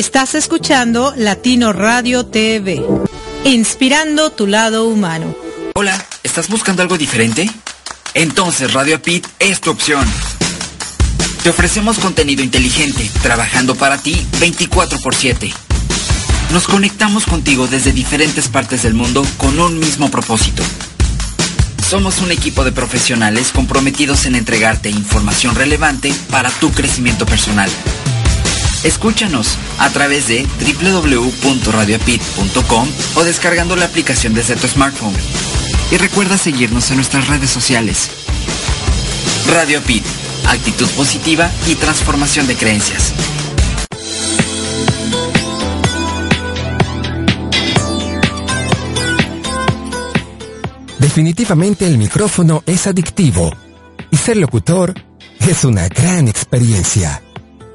Estás escuchando Latino Radio TV, inspirando tu lado humano. Hola, ¿estás buscando algo diferente? Entonces Radio Pit es tu opción. Te ofrecemos contenido inteligente, trabajando para ti 24 x 7. Nos conectamos contigo desde diferentes partes del mundo con un mismo propósito. Somos un equipo de profesionales comprometidos en entregarte información relevante para tu crecimiento personal. Escúchanos a través de www.radiopit.com o descargando la aplicación desde tu smartphone. Y recuerda seguirnos en nuestras redes sociales. Radio Pit, actitud positiva y transformación de creencias. Definitivamente el micrófono es adictivo y ser locutor es una gran experiencia.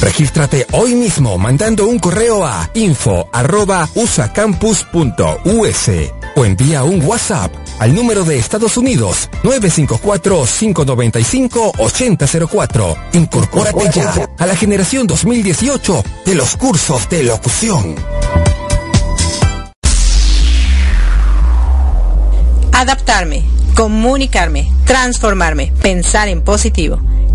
Regístrate hoy mismo mandando un correo a info@usacampus.us o envía un WhatsApp al número de Estados Unidos 954-595-8004. Incorpórate ya a la generación 2018 de los cursos de locución. Adaptarme, comunicarme, transformarme, pensar en positivo.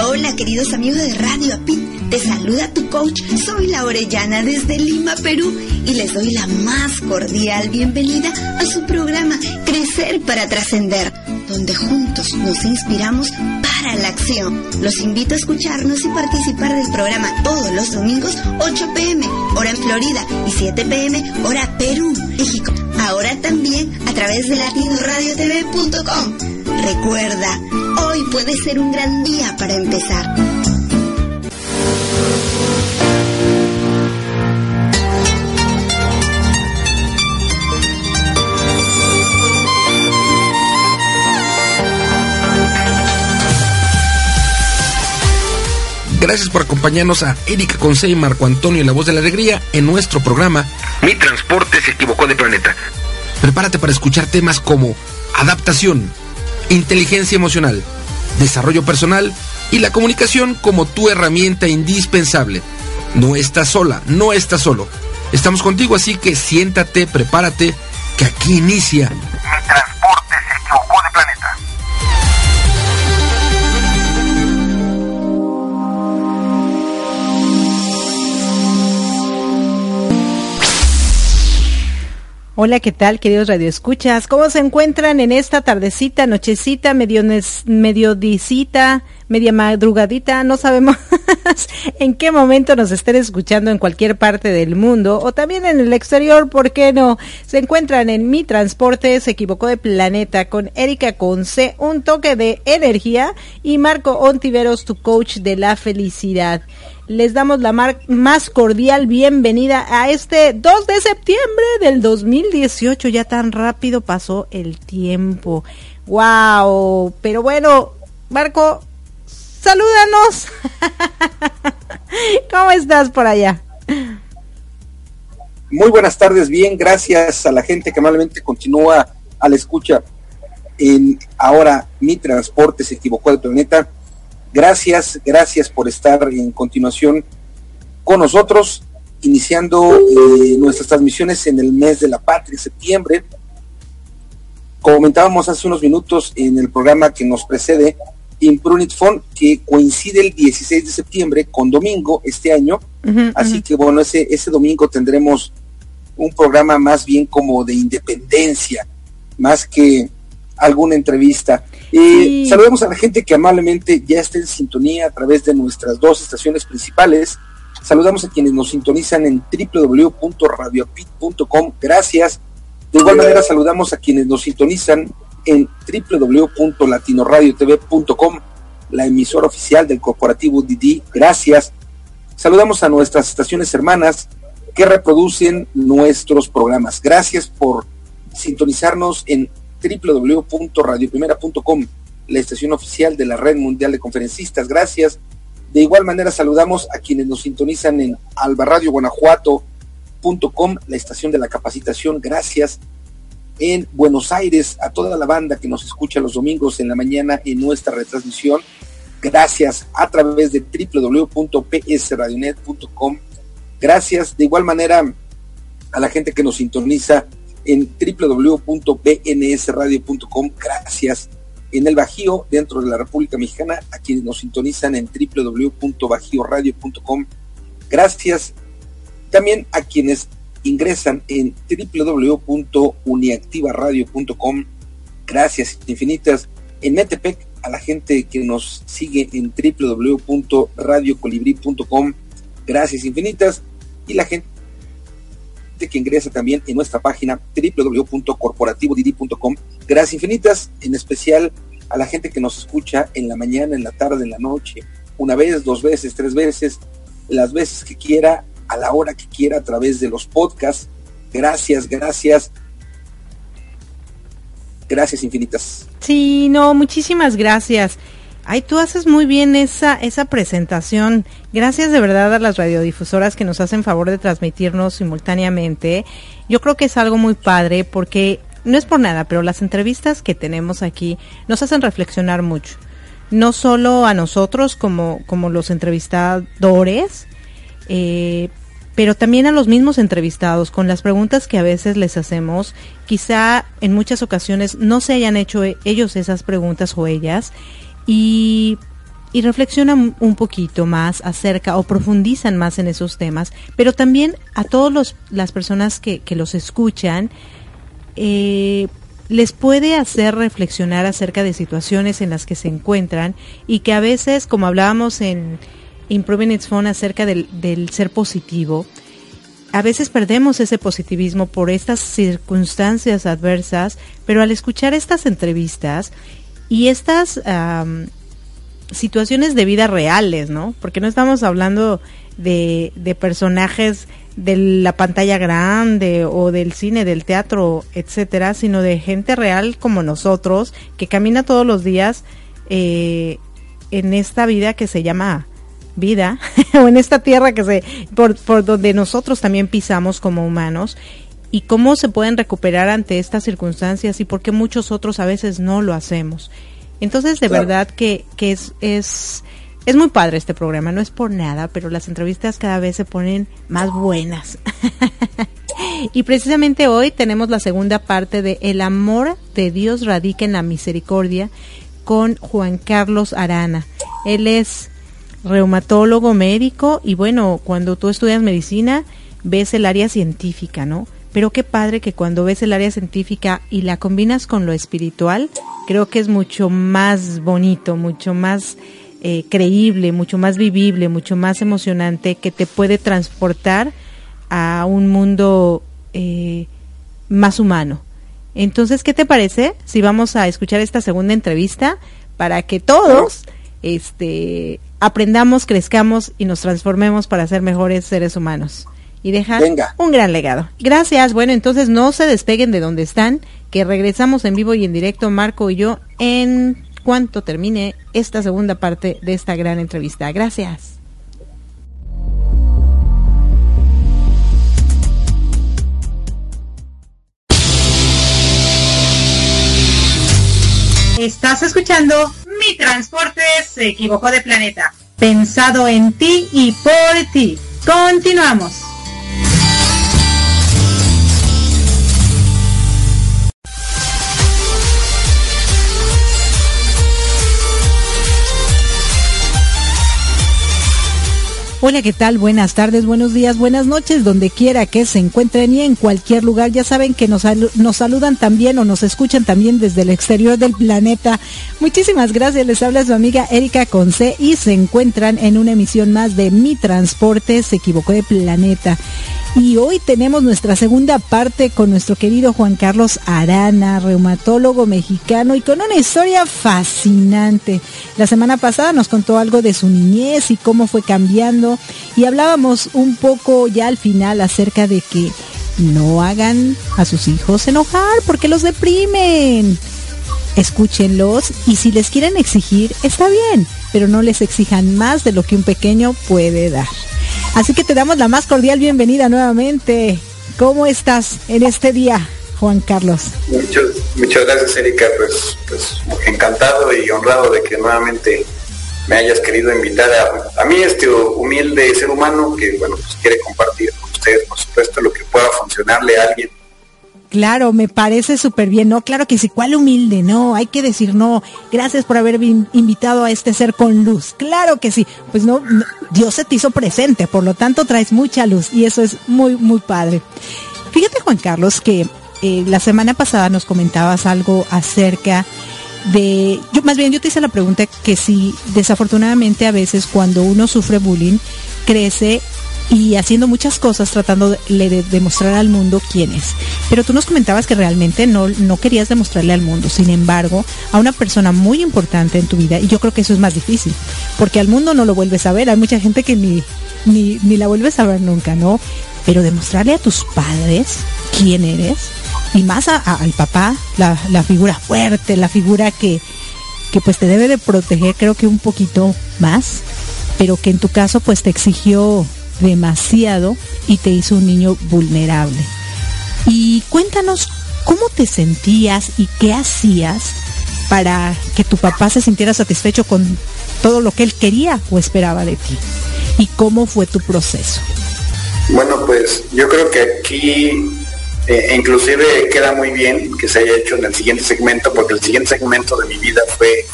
Hola queridos amigos de Radio API. Te saluda tu coach, soy la Orellana desde Lima, Perú, y les doy la más cordial bienvenida a su programa Crecer para Trascender, donde juntos nos inspiramos para la acción. Los invito a escucharnos y participar del programa todos los domingos, 8 pm, hora en Florida, y 7 pm, hora Perú, México. Ahora también a través de latinoradiotv.com. Recuerda, hoy puede ser un gran día para empezar. Gracias por acompañarnos a Erika Conce y Marco Antonio La Voz de la Alegría en nuestro programa Mi Transporte se equivocó de planeta. Prepárate para escuchar temas como adaptación, inteligencia emocional, desarrollo personal y la comunicación como tu herramienta indispensable. No estás sola, no estás solo. Estamos contigo, así que siéntate, prepárate, que aquí inicia Hola, ¿qué tal, queridos radioescuchas? ¿Cómo se encuentran en esta tardecita, nochecita, medio mediodicita, media madrugadita? No sabemos en qué momento nos estén escuchando en cualquier parte del mundo o también en el exterior, ¿por qué no? Se encuentran en Mi Transporte, se equivocó de planeta con Erika Conce, un toque de energía y Marco Ontiveros, tu coach de la felicidad les damos la más cordial bienvenida a este 2 de septiembre del 2018. Ya tan rápido pasó el tiempo. ¡Wow! Pero bueno, Marco, salúdanos. ¿Cómo estás por allá? Muy buenas tardes, bien, gracias a la gente que amablemente continúa a la escucha en ahora mi transporte se equivocó del planeta Gracias, gracias por estar en continuación con nosotros. iniciando eh, nuestras transmisiones en el mes de la patria, septiembre. Comentábamos hace unos minutos en el programa que nos precede, Imprunit Fund, que coincide el 16 de septiembre con domingo este año. Así que bueno, ese, ese domingo tendremos un programa más bien como de independencia, más que alguna entrevista. Eh, Saludemos a la gente que amablemente ya está en sintonía a través de nuestras dos estaciones principales. Saludamos a quienes nos sintonizan en www.radiopit.com. Gracias. De igual manera saludamos a quienes nos sintonizan en www.latinoradiotv.com, la emisora oficial del corporativo Didi. Gracias. Saludamos a nuestras estaciones hermanas que reproducen nuestros programas. Gracias por sintonizarnos en www.radioprimera.com, la estación oficial de la Red Mundial de Conferencistas. Gracias. De igual manera saludamos a quienes nos sintonizan en albarradioguanajuato.com, la estación de la capacitación. Gracias. En Buenos Aires, a toda la banda que nos escucha los domingos en la mañana en nuestra retransmisión. Gracias a través de www.psradionet.com Gracias de igual manera a la gente que nos sintoniza en www.bnsradio.com. Gracias en el Bajío, dentro de la República Mexicana, a quienes nos sintonizan en www.bajioradio.com. Gracias también a quienes ingresan en www.uniactivaradio.com. Gracias infinitas en Metepec, a la gente que nos sigue en www.radiocolibri.com. Gracias infinitas y la gente que ingresa también en nuestra página www.corporativodidi.com. Gracias infinitas, en especial a la gente que nos escucha en la mañana, en la tarde, en la noche, una vez, dos veces, tres veces, las veces que quiera, a la hora que quiera, a través de los podcasts. Gracias, gracias. Gracias infinitas. Sí, no, muchísimas gracias. Ay, tú haces muy bien esa, esa presentación. Gracias de verdad a las radiodifusoras que nos hacen favor de transmitirnos simultáneamente. Yo creo que es algo muy padre porque no es por nada, pero las entrevistas que tenemos aquí nos hacen reflexionar mucho. No solo a nosotros como, como los entrevistadores, eh, pero también a los mismos entrevistados con las preguntas que a veces les hacemos. Quizá en muchas ocasiones no se hayan hecho ellos esas preguntas o ellas y, reflexionan un poquito más acerca o profundizan más en esos temas, pero también a todas las personas que, que los escuchan, eh, les puede hacer reflexionar acerca de situaciones en las que se encuentran y que a veces, como hablábamos en Improving Its Phone acerca del ser positivo, a veces perdemos ese positivismo por estas circunstancias adversas, pero al escuchar estas entrevistas y estas situaciones de vida reales, ¿no? Porque no estamos hablando de, de personajes de la pantalla grande o del cine, del teatro, etcétera, sino de gente real como nosotros que camina todos los días eh, en esta vida que se llama vida o en esta tierra que se por, por donde nosotros también pisamos como humanos y cómo se pueden recuperar ante estas circunstancias y por qué muchos otros a veces no lo hacemos. Entonces, de verdad que, que es, es, es muy padre este programa, no es por nada, pero las entrevistas cada vez se ponen más buenas. y precisamente hoy tenemos la segunda parte de El amor de Dios radica en la misericordia con Juan Carlos Arana. Él es reumatólogo médico y bueno, cuando tú estudias medicina ves el área científica, ¿no? Pero qué padre que cuando ves el área científica y la combinas con lo espiritual, creo que es mucho más bonito, mucho más eh, creíble, mucho más vivible, mucho más emocionante, que te puede transportar a un mundo eh, más humano. Entonces, ¿qué te parece si vamos a escuchar esta segunda entrevista para que todos este, aprendamos, crezcamos y nos transformemos para ser mejores seres humanos? Y dejar un gran legado. Gracias. Bueno, entonces no se despeguen de donde están, que regresamos en vivo y en directo, Marco y yo, en cuanto termine esta segunda parte de esta gran entrevista. Gracias. Estás escuchando Mi Transporte se equivocó de planeta. Pensado en ti y por ti. Continuamos. Hola, ¿qué tal? Buenas tardes, buenos días, buenas noches, donde quiera que se encuentren y en cualquier lugar. Ya saben que nos, nos saludan también o nos escuchan también desde el exterior del planeta. Muchísimas gracias, les habla su amiga Erika Conce y se encuentran en una emisión más de Mi Transporte se equivocó de planeta. Y hoy tenemos nuestra segunda parte con nuestro querido Juan Carlos Arana, reumatólogo mexicano y con una historia fascinante. La semana pasada nos contó algo de su niñez y cómo fue cambiando y hablábamos un poco ya al final acerca de que no hagan a sus hijos enojar porque los deprimen. Escúchenlos y si les quieren exigir, está bien, pero no les exijan más de lo que un pequeño puede dar. Así que te damos la más cordial bienvenida nuevamente. ¿Cómo estás en este día, Juan Carlos? muchas gracias, Erika. Pues, pues encantado y honrado de que nuevamente me hayas querido invitar a, a mí, este humilde ser humano que, bueno, pues quiere compartir con ustedes, por supuesto, lo que pueda funcionarle a alguien Claro, me parece súper bien, ¿no? Claro que sí, ¿cuál humilde? No, hay que decir, no, gracias por haber invitado a este ser con luz. Claro que sí, pues no, Dios se te hizo presente, por lo tanto traes mucha luz y eso es muy, muy padre. Fíjate, Juan Carlos, que eh, la semana pasada nos comentabas algo acerca de, yo más bien yo te hice la pregunta que si desafortunadamente a veces cuando uno sufre bullying crece y haciendo muchas cosas tratando de, demostrar al mundo quién es. Pero tú nos comentabas que realmente no, no querías demostrarle al mundo, sin embargo, a una persona muy importante en tu vida, y yo creo que eso es más difícil, porque al mundo no lo vuelves a ver, hay mucha gente que ni, ni, ni la vuelves a ver nunca, ¿no? Pero demostrarle a tus padres quién eres, y más al papá, la, la figura fuerte, la figura que, que pues te debe de proteger creo que un poquito más, pero que en tu caso pues te exigió demasiado y te hizo un niño vulnerable. Y cuéntanos cómo te sentías y qué hacías para que tu papá se sintiera satisfecho con todo lo que él quería o esperaba de ti. ¿Y cómo fue tu proceso? Bueno, pues yo creo que aquí eh, inclusive queda muy bien que se haya hecho en el siguiente segmento, porque el siguiente segmento de mi vida fue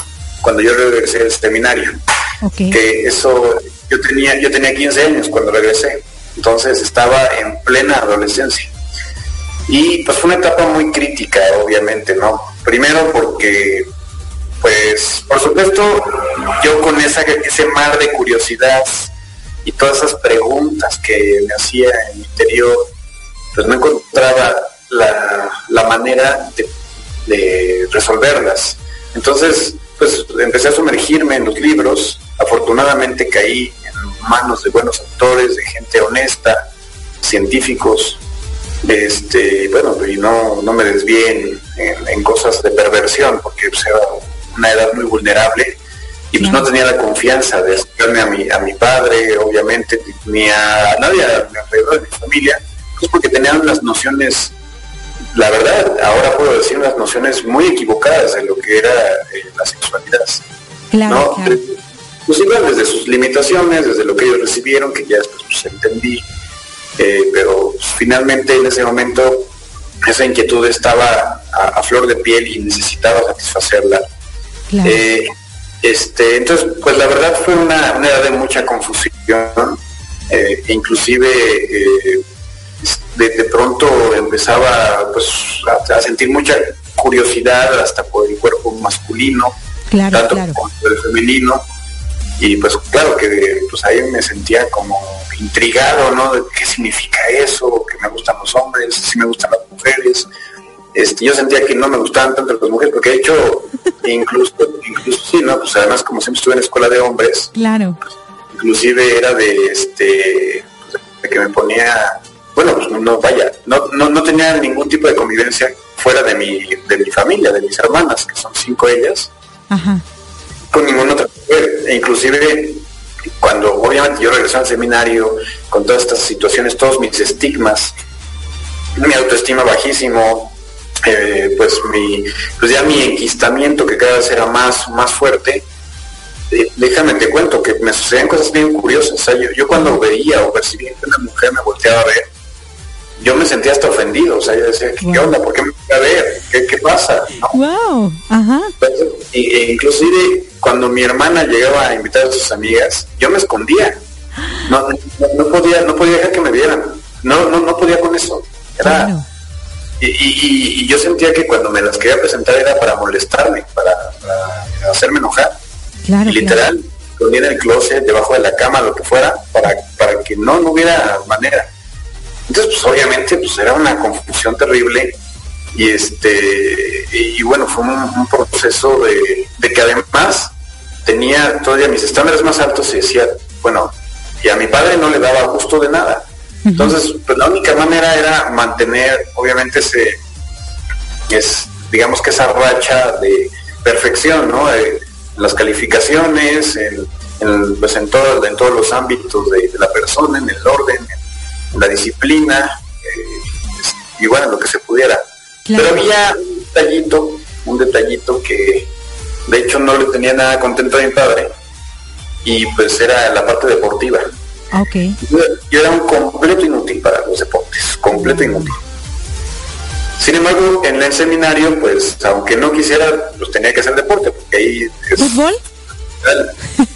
cuando yo regresé al seminario. Que eso yo tenía, yo tenía 15 años cuando regresé, entonces estaba en plena adolescencia. Y pues fue una etapa muy crítica, obviamente, ¿no? Primero porque, pues, por supuesto, yo con esa, ese mar de curiosidad y todas esas preguntas que me hacía en mi interior, pues no encontraba la, manera de, de resolverlas. Entonces, pues empecé a sumergirme en los libros, afortunadamente caí en manos de buenos autores, de gente honesta, científicos, este, bueno, y no, no me desvíen en, cosas de perversión, porque pues, era una edad muy vulnerable. Y pues no tenía la confianza de acercarme a mi, a mi padre, obviamente, ni a nadie alrededor de mi familia, pues porque tenían unas nociones, la verdad, ahora puedo decir unas nociones muy equivocadas de lo que era eh, la sexualidad. Claro, pues igual desde sus limitaciones, desde lo que ellos recibieron, que ya después pues, entendí, eh, pero pues, finalmente en ese momento esa inquietud estaba a, flor de piel y necesitaba satisfacerla. Eh, este, entonces, pues la verdad fue una, edad de mucha confusión, eh, inclusive de, pronto empezaba pues, a, sentir mucha curiosidad hasta por el cuerpo masculino, tanto como por el femenino y pues claro que pues ahí me sentía como intrigado, ¿no? De qué significa eso, que me gustan los hombres, si me gustan las mujeres. Este, yo sentía que no me gustaban tanto las mujeres, porque de hecho, incluso, incluso sí, ¿no? Pues además como siempre estuve en escuela de hombres, claro. inclusive era de este de que me ponía, bueno, pues no, vaya, no, no, no tenía ningún tipo de convivencia fuera de mi, de mi familia, de mis hermanas, que son cinco ellas. Ajá con ninguna otra mujer. E inclusive cuando obviamente yo regresé al seminario con todas estas situaciones, todos mis estigmas, mi autoestima bajísimo, eh, pues mi, pues ya mi enquistamiento que cada vez era más, más fuerte, eh, déjame te cuento que me sucedían cosas bien curiosas. yo, yo, cuando veía o percibía que una mujer me volteaba a ver, yo me sentía hasta ofendido, o sea, yo decía, ¿qué, onda? ¿Por qué me voy a ver? ¿Qué, pasa? Wow, ajá. e inclusive cuando mi hermana llegaba a invitar a sus amigas, yo me escondía. no, no, podía, no podía dejar que me vieran. No, no, no podía con eso. Era, y, yo sentía que cuando me las quería presentar era para molestarme, para, hacerme enojar. y literal, ponía en el closet, debajo de la cama, lo que fuera, para, para que no, no hubiera manera. Entonces, pues obviamente, pues era una confusión terrible y este y, bueno, fue un, proceso de, de, que además tenía todavía mis estándares más altos y decía, bueno, y a mi padre no le daba gusto de nada. Entonces, pues la única manera era mantener, obviamente, ese, es, digamos que esa racha de perfección, ¿no? las calificaciones, en, pues en, todo, en todos los ámbitos de, la persona, en el orden, en, la disciplina, eh, y bueno, lo que se pudiera. Pero había un detallito, un detallito que de hecho no le tenía nada contento a mi padre, y pues era la parte deportiva. Okay. Yo, era un completo inútil para los deportes, completo inútil. Sin embargo, en el seminario, pues, aunque no quisiera, pues tenía que hacer deporte, porque ahí... ¿Fútbol?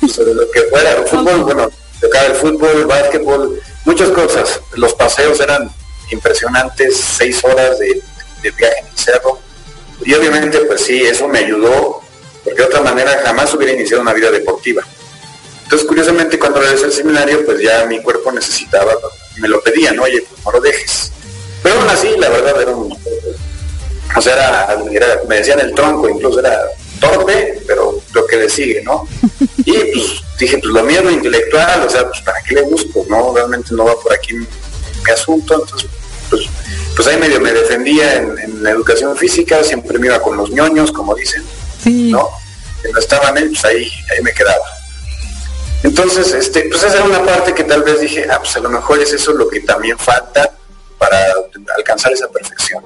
Pues, lo que fuera, fútbol, bueno, tocaba el fútbol, básquetbol, muchas cosas. Los paseos eran impresionantes, seis horas de, viaje en el cerro. Y obviamente, pues sí, eso me ayudó, porque de otra manera jamás hubiera iniciado una vida deportiva. Entonces, curiosamente, cuando regresé al seminario, pues ya mi cuerpo necesitaba, me lo pedían, oye, pues no lo dejes. Pero aún así, la verdad, era un... O sea, era, me decían el tronco, incluso era torpe, pero lo que le sigue, ¿no? Y pues dije, pues lo mío es lo intelectual, o sea, pues para qué le busco, ¿no? Realmente no va por aquí mi, asunto, entonces, pues, pues ahí medio me defendía en, la educación física, siempre me iba con los ñoños, como dicen, ¿no? Que no estaban ahí, pues ahí, ahí me quedaba. Entonces, este, pues esa era una parte que tal vez dije, ah, pues a lo mejor es eso lo que también falta para alcanzar esa perfección.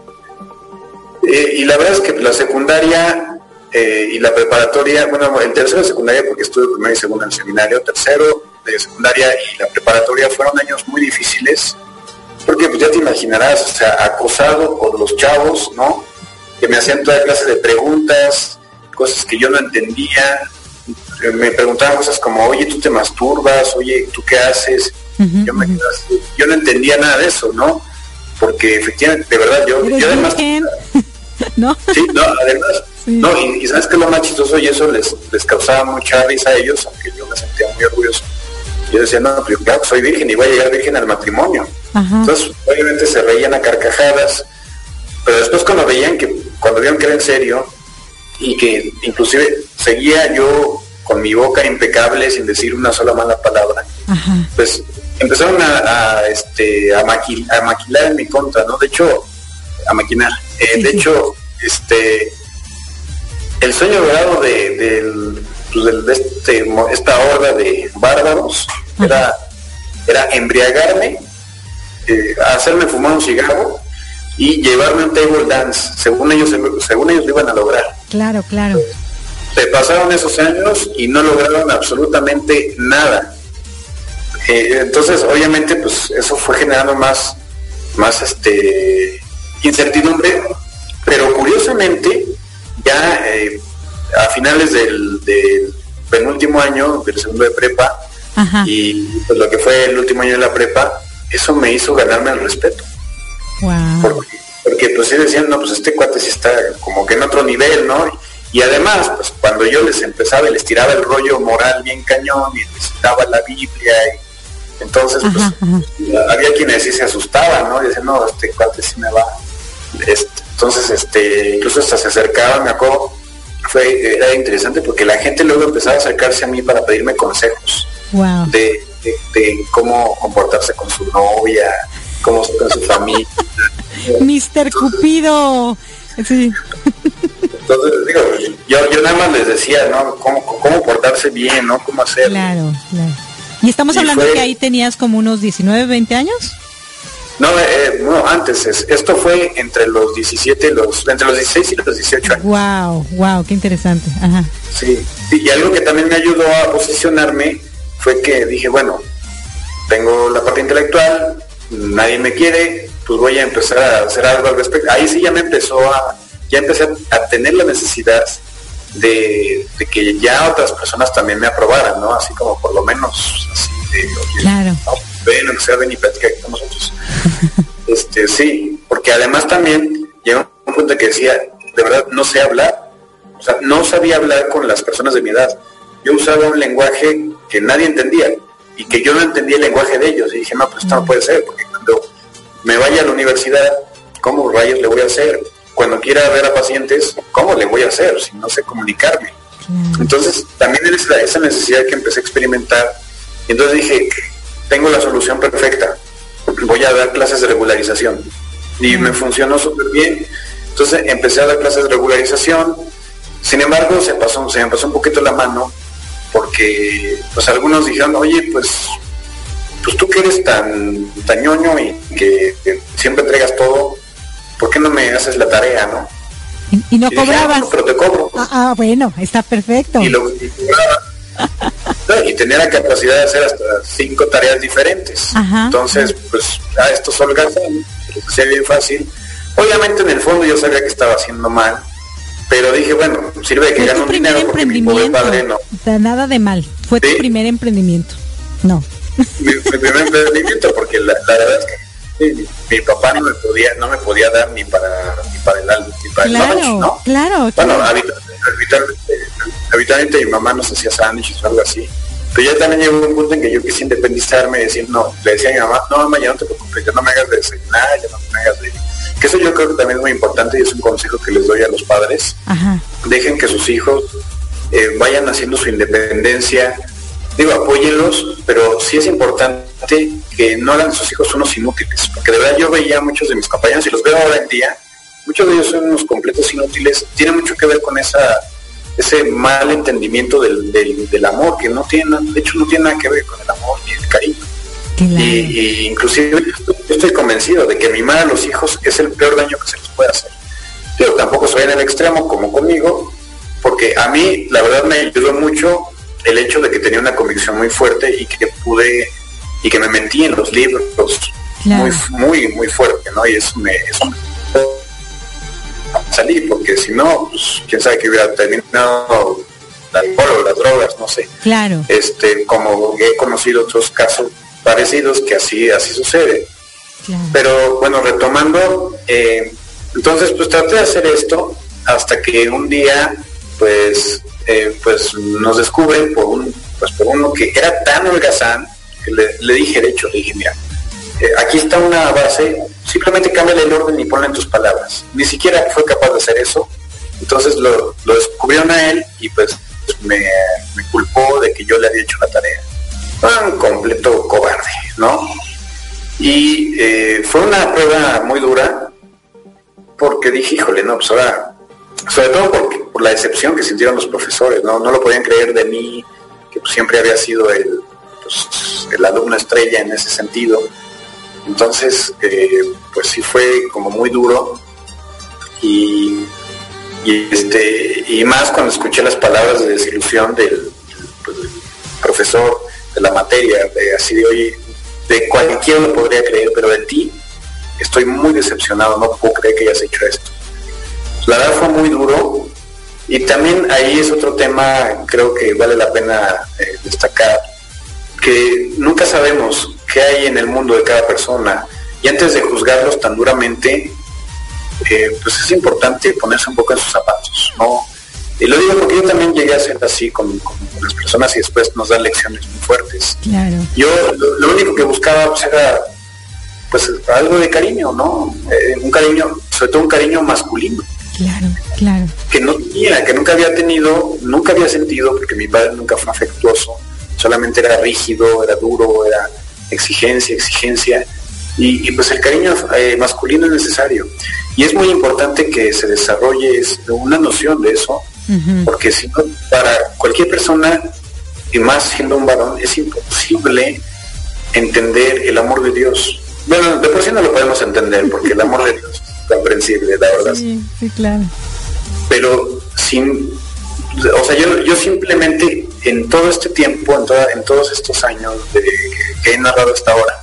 Eh, y la verdad es que la secundaria eh, y la preparatoria, bueno, el tercero de secundaria porque estuve primero y segundo en el seminario, tercero de secundaria y la preparatoria fueron años muy difíciles, porque pues ya te imaginarás, o sea, acosado por los chavos, ¿no? Que me hacían toda clase de preguntas, cosas que yo no entendía, me preguntaban cosas como, oye, tú te masturbas, oye, ¿tú qué haces? yo, yo no entendía nada de eso, ¿no? Porque efectivamente, de verdad, yo, yo además... ¿No? Sí, no, además, no, y, sabes que lo más chistoso y eso les, les causaba mucha risa a ellos, aunque yo me sentía muy orgulloso. Yo decía, no, pero claro, soy virgen y voy a llegar virgen al matrimonio. Entonces, obviamente se reían a carcajadas, pero después cuando veían que, cuando vieron que era en serio, y que inclusive seguía yo con mi boca impecable sin decir una sola mala palabra, pues empezaron a, este, a, maquilar en mi contra, ¿no? De hecho, a maquinar. Eh, de hecho, este, el sueño dorado de, de, este, esta horda de bárbaros era, era embriagarme, eh, hacerme fumar un cigarro y llevarme un table dance, según ellos, según ellos lo iban a lograr. Claro, claro. Se pasaron esos años y no lograron absolutamente nada. Eh, entonces, obviamente, pues eso fue generando más, más este incertidumbre, pero curiosamente, ya eh, a finales del, penúltimo año del segundo de prepa y pues lo que fue el último año de la prepa, eso me hizo ganarme el respeto. Porque, porque, pues sí decían, no, pues este cuate sí está como que en otro nivel, ¿no? Y además, pues cuando yo les empezaba y les tiraba el rollo moral bien cañón y les daba la Biblia, y, entonces pues había quienes sí se asustaban, ¿no? Y decían, no, este cuate sí me va. Este, entonces, este, incluso hasta se acercaban, me acuerdo, fue, era interesante porque la gente luego empezaba a acercarse a mí para pedirme consejos de, cómo comportarse con su novia, cómo con su familia. Mister Cupido. Sí. Entonces, digo, yo, yo nada más les decía, ¿no? Cómo, cómo portarse bien, ¿no? Cómo hacer. Claro, claro. ¿Y estamos hablando que ahí tenías como unos 19, 20 años? No, eh, no, antes. Es, esto fue entre los 17 los, entre los 16 y los 18 años. Wow, wow, qué interesante. Ajá. Sí, y algo que también me ayudó a posicionarme fue que dije, bueno, tengo la parte intelectual, nadie me quiere, pues voy a empezar a hacer algo al respecto. Ahí sí ya me empezó a, ya empecé a tener la necesidad de, que ya otras personas también me aprobaran, ¿no? Así como por lo menos así, claro. Ven, aunque sea, ven y platica con nosotros. este, sí, porque además también llegó un punto que decía, de verdad, no sé hablar. O sea, no sabía hablar con las personas de mi edad. Yo usaba un lenguaje que nadie entendía y que yo no entendía el lenguaje de ellos. Y dije, no, pues esto no puede ser, porque cuando me vaya a la universidad, ¿cómo rayos le voy a hacer? Cuando quiera ver a pacientes, ¿cómo le voy a hacer si no sé comunicarme? Entonces, también es esa necesidad que empecé a experimentar. Y entonces dije, tengo la solución perfecta. Voy a dar clases de regularización. Y me funcionó súper bien. Entonces empecé a dar clases de regularización. Sin embargo, se, pasó, se me pasó un poquito la mano porque pues algunos dijeron, oye, pues, pues tú que eres tan, tañoño y que, siempre entregas todo, ¿por qué no me haces la tarea, no? Y, no cobrabas. pero te cobro. Ah, ah, bueno, está perfecto. Y, lo, y, y, tenía la capacidad de hacer hasta cinco tareas diferentes. Entonces, pues a esto solo lo hacía bien fácil. Obviamente en el fondo yo sabía que estaba haciendo mal, pero dije, bueno, sirve de que gane un dinero porque mi pobre padre no. Nada de mal, fue tu primer emprendimiento. No. Mi, primer emprendimiento, porque la, verdad es que mi, papá no me podía no me podía dar ni para ni para el ni para claro, el ¿no? Claro, Bueno, habitualmente, mi mamá nos hacía sándwiches o algo así. Pero ya también llegó un punto en que yo quise independizarme y decir, no, le decía a mi mamá, no mamá, ya no te preocupes, ya no me hagas de desayunar, ya no me hagas de que eso yo creo que también es muy importante y es un consejo que les doy a los padres. Dejen que sus hijos eh, vayan haciendo su independencia. Digo, apóyenlos, pero sí es importante que no hagan a sus hijos unos inútiles, porque de verdad yo veía a muchos de mis compañeros y los veo ahora en día, muchos de ellos son unos completos inútiles, tiene mucho que ver con esa ese mal entendimiento del, del, amor, que no tiene, de hecho no tiene nada que ver con el amor ni el cariño. Y, inclusive estoy convencido de que mimar a los hijos es el peor daño que se les puede hacer. Pero tampoco soy en el extremo como conmigo, porque a mí la verdad me ayudó mucho el hecho de que tenía una convicción muy fuerte y que pude y que me mentí en los libros muy muy muy fuerte, ¿no? Y eso me eso salí porque si no, pues, quién sabe que hubiera terminado el alcohol o las drogas, no sé. Claro. Este, como he conocido otros casos parecidos que así, así sucede. Pero bueno, retomando, eh, entonces pues traté de hacer esto hasta que un día pues eh, pues nos descubren por un pues por uno que era tan holgazán le, dije de hecho, le dije mira, eh, aquí está una base, simplemente cámbiale el orden y ponle en tus palabras. Ni siquiera fue capaz de hacer eso. Entonces lo, descubrieron a él y pues me, me culpó de que yo le había hecho la tarea un completo cobarde, ¿no? Y eh, fue una prueba muy dura porque dije, híjole, no, pues ahora, sobre todo por la decepción que sintieron los profesores, ¿no? No lo podían creer de mí, que pues, siempre había sido el, pues, el alumno estrella en ese sentido. Entonces, eh, pues sí fue como muy duro y, este y más cuando escuché las palabras de desilusión del, pues, profesor de la materia, de así de hoy, de cualquiera lo podría creer, pero de ti estoy muy decepcionado, no puedo creer que hayas hecho esto. La verdad fue muy duro y también ahí es otro tema, creo que vale la pena eh, destacar, que nunca sabemos qué hay en el mundo de cada persona y antes de juzgarlos tan duramente, eh, pues es importante ponerse un poco en sus zapatos, ¿no? Y lo digo porque yo también llegué a ser así con, las personas y después nos dan lecciones muy fuertes. Yo lo, único que buscaba pues, era pues algo de cariño, ¿no? Eh, un cariño, sobre todo un cariño masculino. Claro, claro. Que no tenía, que nunca había tenido, nunca había sentido, porque mi padre nunca fue afectuoso, solamente era rígido, era duro, era exigencia, exigencia. Y, pues el cariño eh, masculino es necesario. Y es muy importante que se desarrolle una noción de eso porque si no, para cualquier persona, y más siendo un varón, es imposible entender el amor de Dios. Bueno, de por sí no lo podemos entender, porque el amor de Dios es comprensible, la verdad. Sí, sí, claro. Pero sin, o sea, yo, yo simplemente en todo este tiempo, en, toda, en todos estos años de, que he narrado hasta ahora,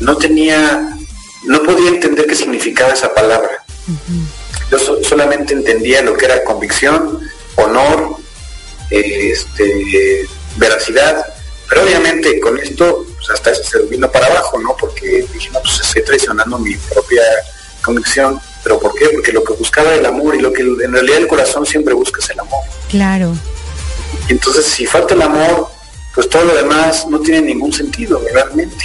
no tenía, no podía entender qué significaba esa palabra. Yo solamente entendía lo que era convicción, honor, este, veracidad, Pero obviamente con esto, pues hasta eso se vino para abajo, ¿no? Porque dije, no, pues estoy traicionando mi propia convicción. ¿Pero por qué? Porque lo que buscaba el amor y lo que en realidad el corazón siempre busca es el amor. Claro. Y entonces si falta el amor, pues todo lo demás no tiene ningún sentido realmente.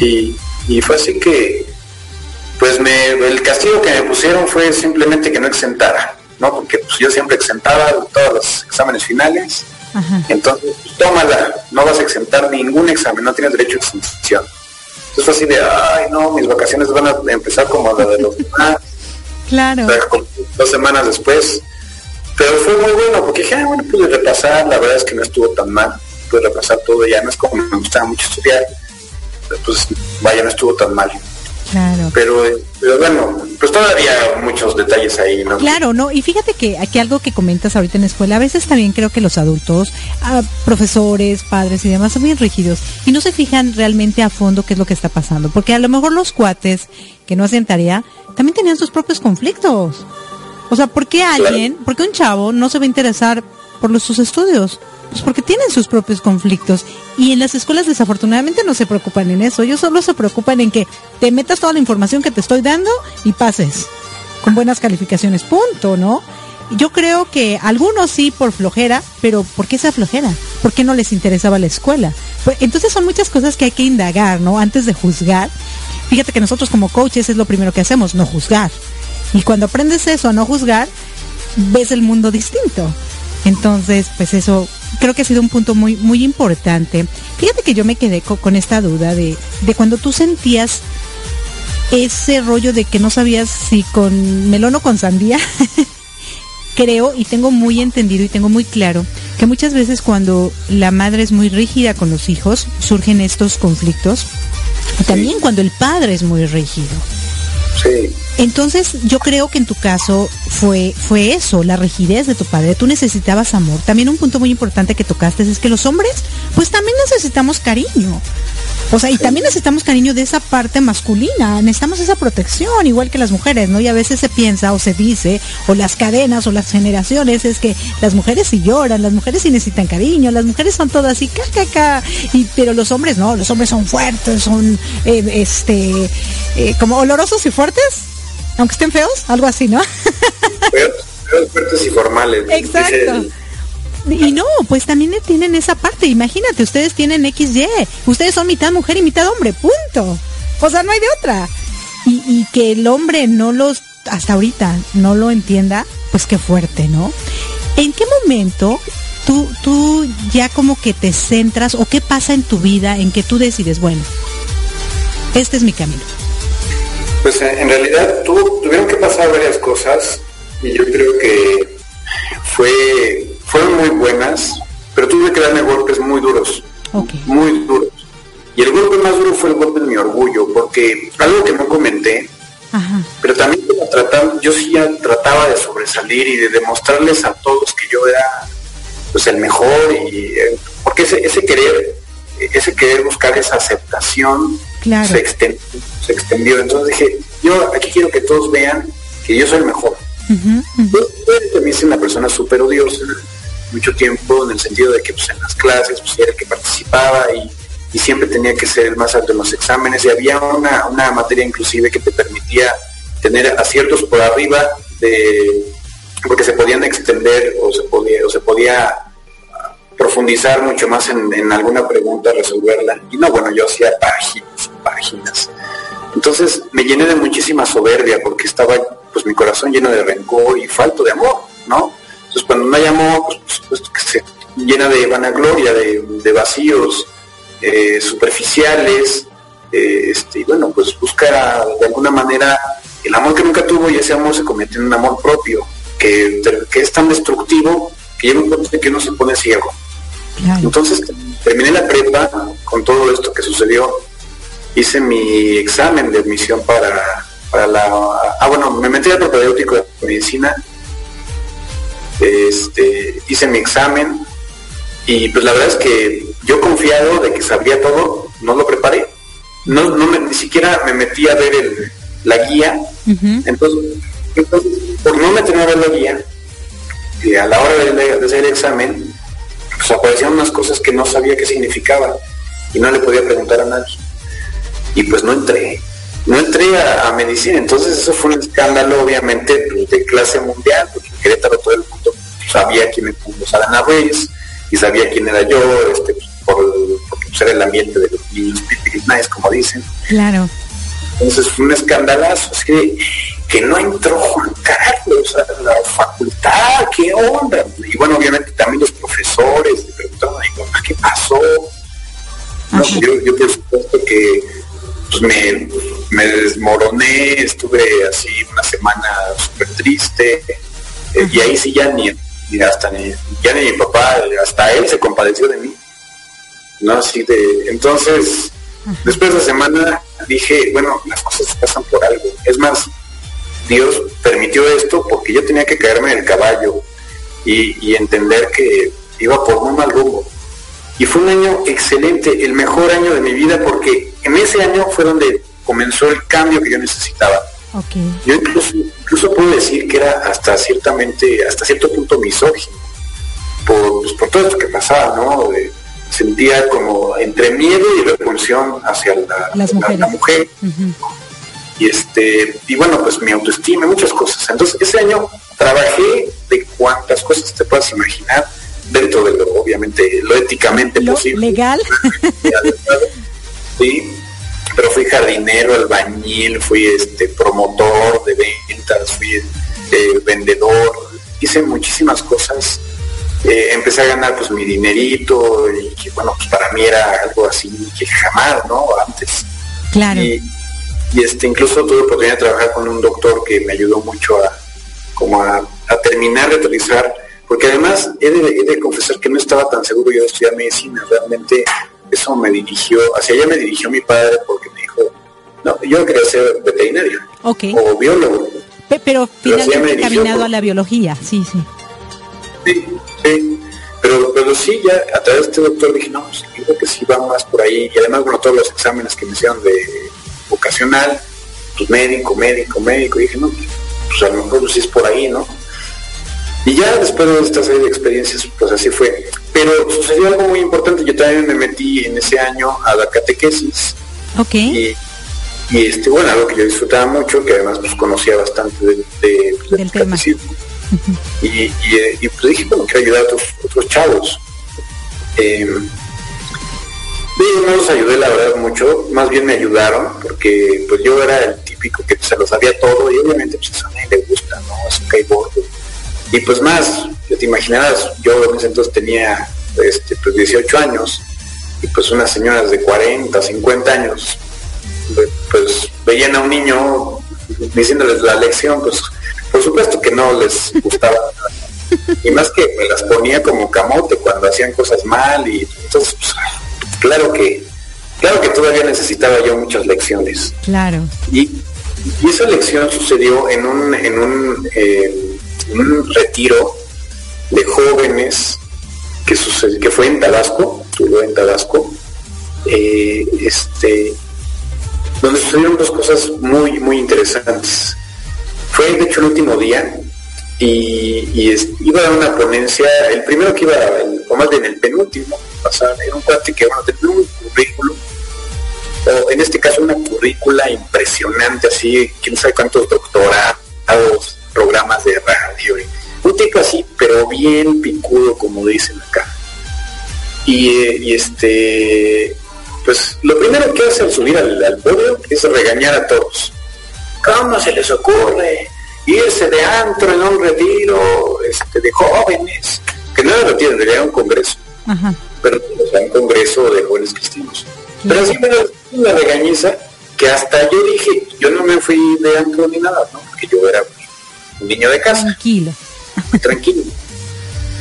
Y, y fue así que, pues me, el castigo que me pusieron fue simplemente que no exentara, ¿no? Porque pues, yo siempre exentaba todos los exámenes finales. Entonces, tómala, no vas a exentar ningún examen, no tienes derecho a exención. Entonces fue así de, ay, no, mis vacaciones van a empezar como la de los demás. Claro. dos semanas después. Pero fue muy bueno, porque dije, ah, bueno, pude repasar, la verdad es que no estuvo tan mal, pude repasar todo, ya no es como me gustaba mucho estudiar, pues vaya, no estuvo tan mal. Claro. Pero, pero bueno, pues todavía muchos detalles ahí, ¿no? Claro, ¿no? Y fíjate que aquí algo que comentas ahorita en la escuela, a veces también creo que los adultos, ah, profesores, padres y demás son muy rígidos y no se fijan realmente a fondo qué es lo que está pasando. Porque a lo mejor los cuates que no hacen tarea también tenían sus propios conflictos. O sea, ¿por qué alguien, por qué un chavo no se va a interesar por los, sus estudios? Pues porque tienen sus propios conflictos. Y en las escuelas desafortunadamente no se preocupan en eso. Ellos solo se preocupan en que te metas toda la información que te estoy dando y pases con buenas calificaciones. Punto, ¿no? Yo creo que algunos sí por flojera, pero ¿por qué esa flojera? ¿Por qué no les interesaba la escuela? Pues, entonces son muchas cosas que hay que indagar, ¿no? Antes de juzgar. Fíjate que nosotros como coaches es lo primero que hacemos, no juzgar. Y cuando aprendes eso, a no juzgar, ves el mundo distinto. Entonces, pues eso creo que ha sido un punto muy, muy importante. Fíjate que yo me quedé con, esta duda de, de cuando tú sentías ese rollo de que no sabías si con melón o con sandía. Creo y tengo muy entendido y tengo muy claro que muchas veces cuando la madre es muy rígida con los hijos surgen estos conflictos. También cuando el padre es muy rígido. Sí. Entonces, yo creo que en tu caso fue, fue eso, la rigidez de tu padre. Tú necesitabas amor. También un punto muy importante que tocaste es que los hombres, pues también necesitamos cariño. O sea, y también necesitamos cariño de esa parte masculina, necesitamos esa protección, igual que las mujeres, ¿no? Y a veces se piensa o se dice, o las cadenas o las generaciones, es que las mujeres sí lloran, las mujeres sí necesitan cariño, las mujeres son todas así, ca, y, pero los hombres no, los hombres son fuertes, son, eh, este, eh, como olorosos y fuertes, aunque estén feos, algo así, ¿no? fuertes y formales. Exacto. Y no, pues también tienen esa parte. Imagínate, ustedes tienen XY. Ustedes son mitad mujer y mitad hombre, punto. O sea, no hay de otra. Y, que el hombre no los, hasta ahorita, no lo entienda, pues qué fuerte, ¿no? ¿En qué momento tú, tú ya como que te centras o qué pasa en tu vida en que tú decides, bueno, este es mi camino? Pues en realidad tuvieron que pasar varias cosas y yo creo que fue fueron muy buenas, pero tuve que darme golpes muy duros, muy duros. Y el golpe más duro fue el golpe de mi orgullo, porque algo que no comenté, pero también trataba, yo sí ya trataba de sobresalir y de demostrarles a todos que yo era pues el mejor y eh, porque ese, ese querer ese querer buscar esa aceptación se, extendió, se extendió. Entonces dije yo aquí quiero que todos vean que yo soy el mejor. Yo, también soy una persona súper odiosa mucho tiempo en el sentido de que pues, en las clases pues, era el que participaba y, siempre tenía que ser el más alto en los exámenes. Y había una, una materia inclusive que te permitía tener aciertos por arriba de porque se podían extender o se podía o se podía profundizar mucho más en, en alguna pregunta, resolverla. Y no, bueno, yo hacía páginas, páginas. Entonces me llené de muchísima soberbia porque estaba pues mi corazón lleno de rencor y falto de amor, ¿no? Entonces cuando no hay amor, pues, que se llena de vanagloria, de, vacíos eh, superficiales, eh, este, y bueno, pues busca de alguna manera el amor que nunca tuvo y ese amor se convierte en un amor propio, que, es tan destructivo que llega un punto en que uno se pone ciego. Entonces terminé la prepa con todo esto que sucedió, hice mi examen de admisión para, para la... Ah, bueno, me metí al propedéutico de medicina este, hice mi examen y pues la verdad es que yo confiado de que sabía todo, no lo preparé. No, no me, ni siquiera me metí a ver la guía. entonces, por no meterme a ver la guía, y a la hora de, hacer el examen, pues aparecían unas cosas que no sabía qué significaban y no le podía preguntar a nadie. Y pues no entré, no entré a, medicina, entonces eso fue un escándalo obviamente pues, de clase mundial, porque en Querétaro todo el mundo sabía quién era Arana Reyes y sabía quién era yo, este, pues, por, porque era el ambiente de los niños nice, como dicen. Claro. Entonces fue un escandalazo, así que no entró Juan Carlos a la facultad, ¿qué onda? Y bueno, obviamente también los profesores le preguntaban a ¿qué pasó? yo, por supuesto que pues, me, desmoroné, estuve así una semana súper triste, eh, y ahí sí ya ni, hasta ni, ya ni mi papá, hasta él se compadeció de mí. ¿no? Así de, entonces, después de la semana dije, bueno, las cosas pasan por algo. Es más, Dios permitió esto porque yo tenía que caerme en el caballo y, entender que iba por un mal rumbo. Y fue un año excelente, el mejor año de mi vida porque en ese año fue donde comenzó el cambio que yo necesitaba. Yo incluso, incluso puedo decir que era hasta ciertamente, hasta cierto punto misógino, por, pues, por todo esto que pasaba, ¿no? sentía como entre miedo y repulsión hacia la, mujer. Y este, y bueno, pues mi autoestima, muchas cosas. Entonces, ese año trabajé de cuantas cosas te puedas imaginar, dentro de lo, obviamente, lo éticamente posible. Legal. sí, pero fui jardinero, albañil, fui este promotor de ventas, fui eh, vendedor, hice muchísimas cosas eh, empecé a ganar pues mi dinerito y que bueno, pues para mí era algo así que jamás, ¿no? Antes. Claro. Y, este, incluso tuve oportunidad de trabajar con un doctor que me ayudó mucho a, como a, terminar de utilizar, porque además he de, confesar que no estaba tan seguro yo de estudiar medicina, realmente eso me dirigió, hacia allá me dirigió mi padre porque me dijo, no, yo quería ser veterinario o biólogo. pero finalmente caminado a la biología, sí, sí. Sí, sí. Pero, pero sí, ya a través de este doctor dije, no, pues creo que sí va más por ahí. Y además, bueno, todos los exámenes que me hicieron de vocacional, pues médico, médico, médico, y dije, no, pues a lo mejor pues, sí es por ahí, ¿no? Y ya después de esta serie de experiencias, pues así fue. Pero sucedió algo muy importante. Yo también me metí en ese año a la catequesis. Ok. Y, este, bueno, algo que yo disfrutaba mucho, que además pues conocía bastante de, del tema y, y, pues dije, bueno, quiero ayudar a otros, otros chavos. Eh, no los ayudé la verdad mucho, más bien me ayudaron porque pues yo era el típico que se lo sabía todo y obviamente pues a nadie le gusta, ¿no? Es un Y pues más, ya te imaginarás, yo en ese entonces tenía este, pues 18 años y pues unas señoras de 40, 50 años pues veían a un niño diciéndoles la lección, pues por supuesto que no les gustaba Y más que me las ponía como camote cuando hacían cosas mal y entonces, pues, claro que, claro que todavía necesitaba yo muchas lecciones. Claro. Y, esa lección sucedió en un, en un, eh, un retiro de jóvenes que, sucedió, que fue en Tabasco, estuvo en Tabasco, eh, este, donde sucedieron dos cosas muy, muy interesantes. Fue de hecho el último día y, iba a dar una ponencia, el primero que iba, el, o más bien el penúltimo, pasar, era un cuate que bueno, tenía un currículum, o en este caso una currícula impresionante, así, quién sabe cuántos doctorados, programas de radio, un tipo así, pero bien picudo, como dicen acá. Y, este, pues lo primero que hace al subir al, al podio es regañar a todos ¿Cómo se les ocurre irse de antro en un retiro este, de jóvenes? Que no un retiro, era un congreso. Pero un congreso de jóvenes cristianos. Pero así me una regañiza que hasta yo dije, yo no me fui de antro ni nada, ¿no? Porque yo era un niño de casa. Tranquilo. Tranquilo.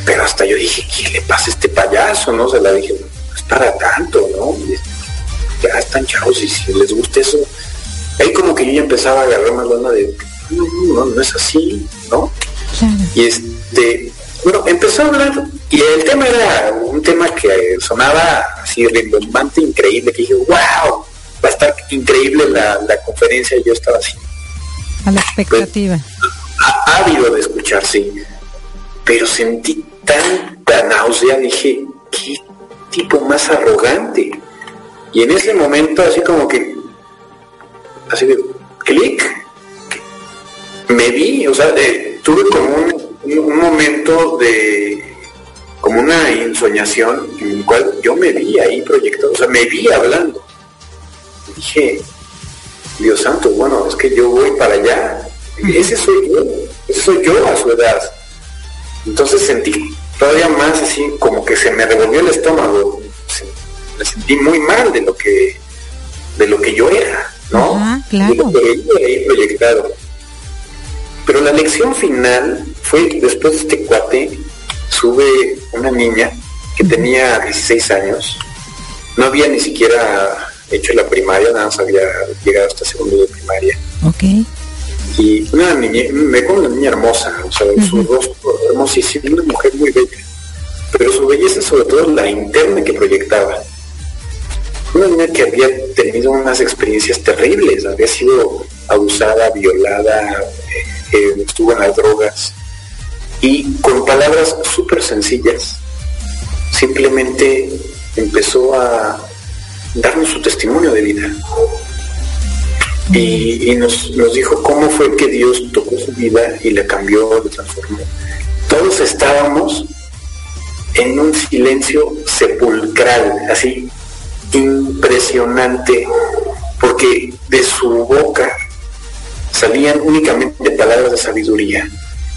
Pero hasta yo dije, ¿qué le pasa a este payaso? ¿No? Se la dije, no es para tanto, ¿no? Ya están chavos y si les gusta eso, ahí como que yo ya empezaba a agarrar más lana de, no, no, no es así, ¿no? Y este, bueno, empezó a hablar, y el tema era un tema que sonaba así rimbombante, increíble, que dije, wow, va a estar increíble la, conferencia, y yo estaba así. A la expectativa. Ávido de escuchar, sí. Pero sentí tanta náusea, dije, qué tipo más arrogante. Y en ese momento, así como que, así de clic, me vi, o sea, tuve como un, un, momento de, como una ensoñación en el cual yo me vi ahí proyectado, o sea, me vi hablando. dije, Dios santo, bueno, es que yo voy para allá, ese soy yo, ese soy yo a su edad. Entonces sentí todavía más así como que se me revolvió el estómago, me sentí muy mal de lo que de lo que yo era, ¿no? claro. De lo que ahí proyectado. Pero la lección final fue que después de este cuate sube una niña que tenía 16 años, no había ni siquiera hecho la primaria, nada más había llegado hasta segundo de primaria. Ok. Y una niña, me como una niña hermosa, o sea, su rostro hermosísimo, una mujer muy bella. Pero su belleza sobre todo la interna que proyectaba. Una niña que había tenido unas experiencias terribles, había sido abusada, violada, eh, estuvo en las drogas. Y con palabras súper sencillas, simplemente empezó a darnos su testimonio de vida y, nos, nos, dijo cómo fue que Dios tocó su vida y la cambió, la transformó. Todos estábamos en un silencio sepulcral, así impresionante, porque de su boca salían únicamente palabras de sabiduría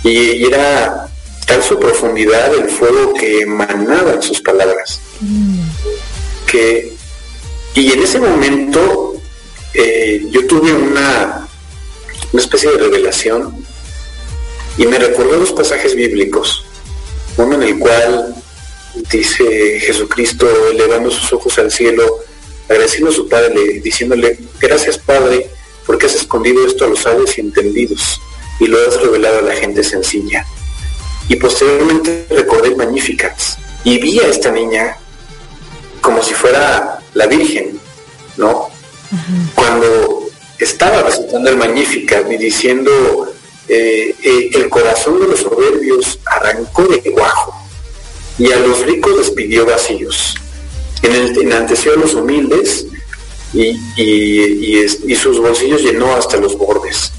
y, era tal su profundidad el fuego que emanaba en sus palabras mm. que y en ese momento eh, yo tuve una, una especie de revelación y me recordó los pasajes bíblicos, uno en el cual dice Jesucristo elevando sus ojos al cielo, agradeciendo a su Padre, diciéndole, gracias Padre, porque has escondido esto a los sabios y entendidos y lo has revelado a la gente sencilla. Y posteriormente recordé Magnificats y vi a esta niña como si fuera la Virgen, ¿no? Cuando estaba recitando el Magnificat y diciendo, eh, eh, el corazón de los soberbios arrancó de guajo y a los ricos despidió vacíos. En el, enanteció a los humildes y, y, sus bolsillos llenó hasta los bordes.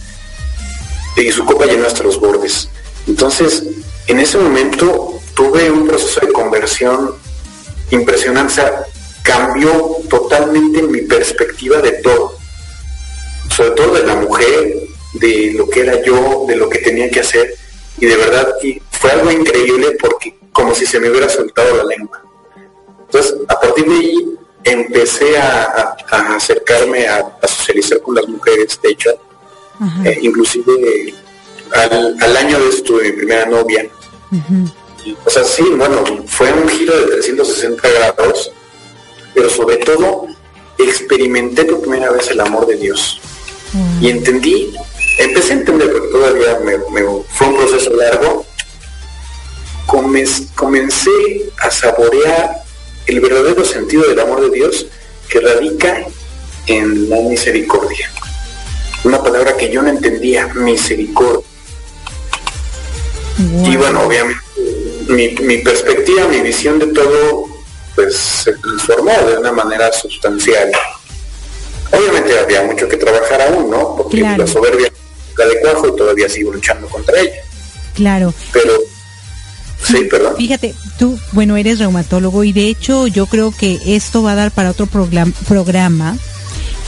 Y su copa llenó hasta los bordes. Entonces, en ese momento tuve un proceso de conversión impresionante cambió totalmente mi perspectiva de todo, sobre todo de la mujer, de lo que era yo, de lo que tenía que hacer, y de verdad y fue algo increíble porque como si se me hubiera soltado la lengua. Entonces, a partir de ahí empecé a, acercarme a, socializar con las mujeres, de hecho, eh, inclusive al, año de esto de mi primera novia. O sea, sí, bueno, fue un giro de 360 grados pero sobre todo experimenté por primera vez el amor de Dios. Y entendí, empecé a entender, porque todavía me, fue un proceso largo, comencé a saborear el verdadero sentido del amor de Dios que radica en la misericordia. Una palabra que yo no entendía, misericordia. Y bueno, obviamente mi, mi perspectiva, mi visión de todo pues se transformó de una manera sustancial. Obviamente había mucho que trabajar aún, ¿no? Porque la soberbia la de cuajo y todavía sigo luchando contra ella. Claro. Pero Sí, perdón. Fíjate, tú, bueno, eres reumatólogo y de hecho yo creo que esto va a dar para otro programa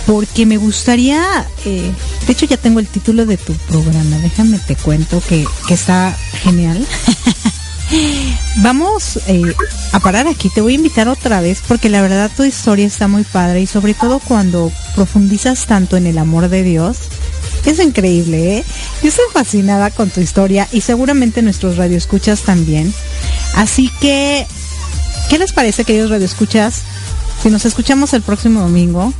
porque me gustaría, eh, de hecho ya tengo el título de tu programa, déjame te cuento que, que está genial. Vamos eh, a parar aquí, te voy a invitar otra vez porque la verdad tu historia está muy padre y sobre todo cuando profundizas tanto en el amor de Dios. Es increíble, ¿eh? Yo estoy fascinada con tu historia y seguramente nuestros radioescuchas también. Así que, ¿qué les parece, queridos radioescuchas? Si nos escuchamos el próximo domingo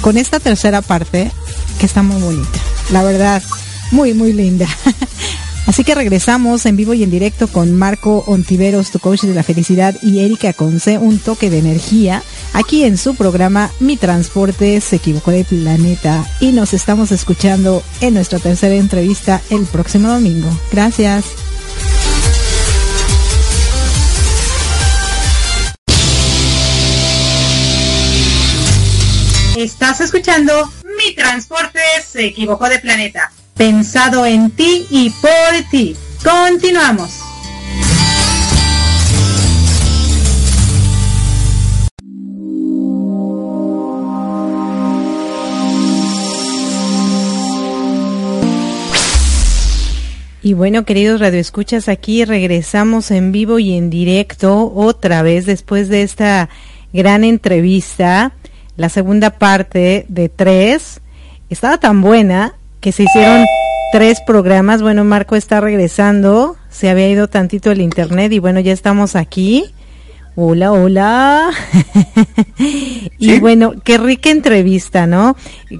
con esta tercera parte que está muy bonita. La verdad, muy, muy linda. Así que regresamos en vivo y en directo con Marco Ontiveros, tu coach de la felicidad, y Erika Conce, un toque de energía, aquí en su programa Mi Transporte se equivocó de planeta. Y nos estamos escuchando en nuestra tercera entrevista el próximo domingo. Gracias. Estás escuchando Mi Transporte se equivocó de planeta. Pensado en ti y por ti. Continuamos. Y bueno, queridos radioescuchas, aquí regresamos en vivo y en directo otra vez después de esta gran entrevista, la segunda parte de tres. Estaba tan buena que se hicieron tres programas. Bueno, Marco está regresando, se había ido tantito el internet y bueno, ya estamos aquí. Hola, hola. y bueno, qué rica entrevista, ¿no?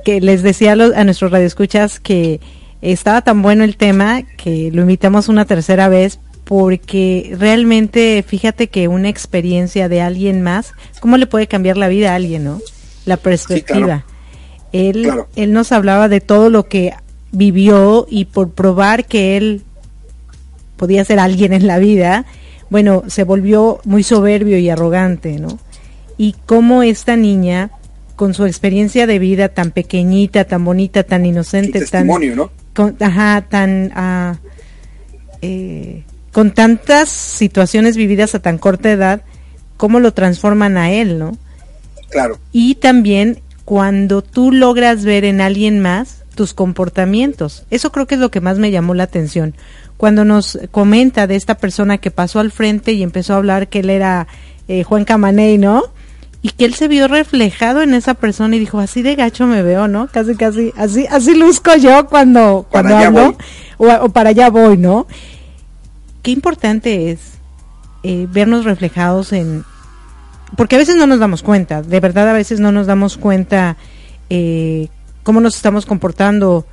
Que les decía a, a nuestros radioescuchas que estaba tan bueno el tema que lo invitamos una tercera vez porque realmente fíjate que una experiencia de alguien más, ¿cómo le puede cambiar la vida a alguien, no? La perspectiva. Él, él nos hablaba de todo lo que vivió y por probar que él podía ser alguien en la vida, bueno, se volvió muy soberbio y arrogante, ¿no? Y cómo esta niña, con su experiencia de vida tan pequeñita, tan bonita, tan inocente, tan, ¿no? ajá, tan, ah, eh, con tantas situaciones vividas a tan corta edad, cómo lo transforman a él, ¿no? Claro. Y también cuando tú logras ver en alguien más tus comportamientos. Eso creo que es lo que más me llamó la atención. Cuando nos comenta de esta persona que pasó al frente y empezó a hablar que él era eh, Juan Camaney, ¿no? y que él se vio reflejado en esa persona y dijo así de gacho me veo no casi casi así así luzco yo cuando cuando hablo o, para allá voy no qué importante es eh, vernos reflejados en porque a veces no nos damos cuenta de verdad a veces no nos damos cuenta eh, cómo nos estamos comportando.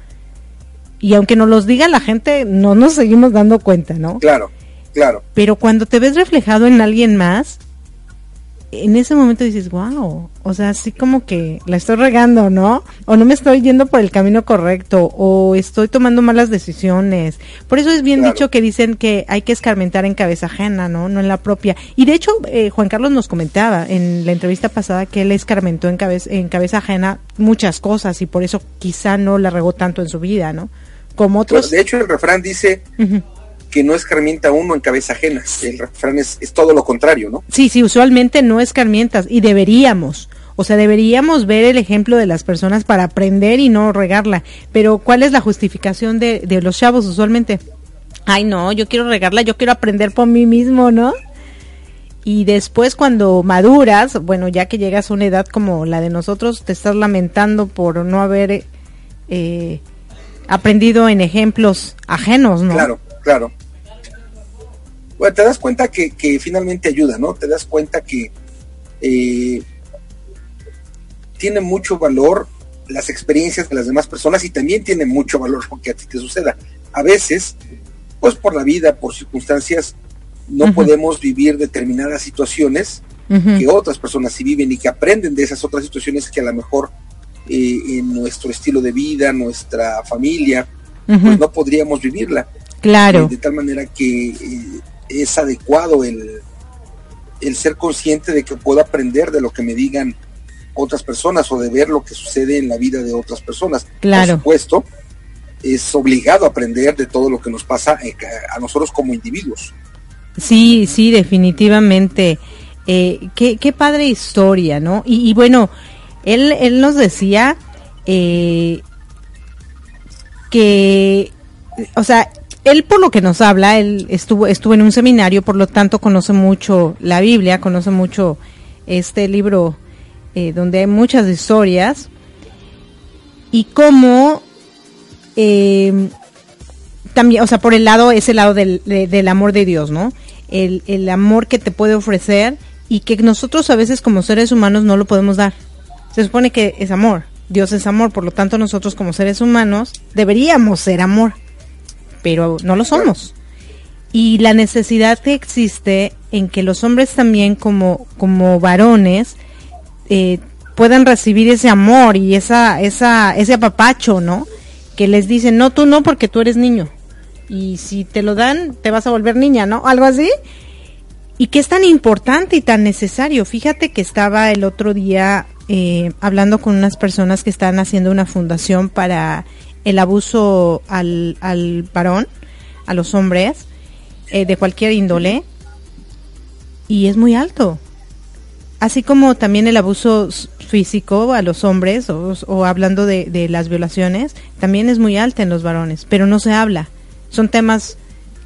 Y aunque nos los diga la gente no nos seguimos dando cuenta no claro claro. Pero cuando te ves reflejado en alguien más en ese momento dices, wow, o sea, así como que la estoy regando, ¿no? O no me estoy yendo por el camino correcto, o estoy tomando malas decisiones. Por eso es bien dicho que dicen que hay que escarmentar en cabeza ajena, ¿no? No en la propia. Y de hecho, eh, Juan Carlos nos comentaba en la entrevista pasada que él escarmentó en cabeza, en cabeza ajena muchas cosas y por eso quizá no la regó tanto en su vida, ¿no? Como otros. de hecho, el refrán dice, que no escarmienta uno en cabeza ajena. El refrán es, todo lo contrario, ¿no? Sí, sí, usualmente no escarmientas y deberíamos. O sea, deberíamos ver el ejemplo de las personas para aprender y no regarla. Pero ¿cuál es la justificación de, de los chavos usualmente? Ay, no, yo quiero regarla, yo quiero aprender por mí mismo, ¿no? Y después cuando maduras, bueno, ya que llegas a una edad como la de nosotros, te estás lamentando por no haber eh, aprendido en ejemplos ajenos, ¿no? Claro, claro bueno, te das cuenta que, finalmente ayuda, ¿no? Te das cuenta que eh, tiene mucho valor las experiencias de las demás personas y también tiene mucho valor lo que a ti te suceda. A veces, pues por la vida, por circunstancias, no podemos vivir determinadas situaciones que otras personas sí viven y que aprenden de esas otras situaciones que a lo mejor eh, en nuestro estilo de vida, nuestra familia, pues no podríamos vivirla. Claro. de tal manera que eh, es adecuado el, el ser consciente de que puedo aprender de lo que me digan otras personas o de ver lo que sucede en la vida de otras personas. Claro. Por supuesto, es obligado a aprender de todo lo que nos pasa eh, a nosotros como individuos. Sí, sí, definitivamente. Eh, qué, qué padre historia, ¿no? Y, bueno, él, él nos decía eh, que, o sea, él por lo que nos habla, él estuvo, estuvo en un seminario, por lo tanto conoce mucho la Biblia, conoce mucho este libro eh, donde hay muchas historias y cómo eh, también, o sea, por el lado, ese lado del, del amor de Dios, ¿no? El, el amor que te puede ofrecer y que nosotros a veces como seres humanos no lo podemos dar. Se supone que es amor, Dios es amor, por lo tanto nosotros como seres humanos deberíamos ser amor pero no lo somos. Y la necesidad que existe en que los hombres también como, como varones eh, puedan recibir ese amor y esa, esa, ese apapacho, ¿no? Que les dicen, no, tú no, porque tú eres niño. Y si te lo dan, te vas a volver niña, ¿no? Algo así. Y que es tan importante y tan necesario. Fíjate que estaba el otro día eh, hablando con unas personas que están haciendo una fundación para el abuso al, al varón, a los hombres, eh, de cualquier índole, y es muy alto. Así como también el abuso físico a los hombres, o, hablando de, las violaciones, también es muy alta en los varones, pero no se habla. Son temas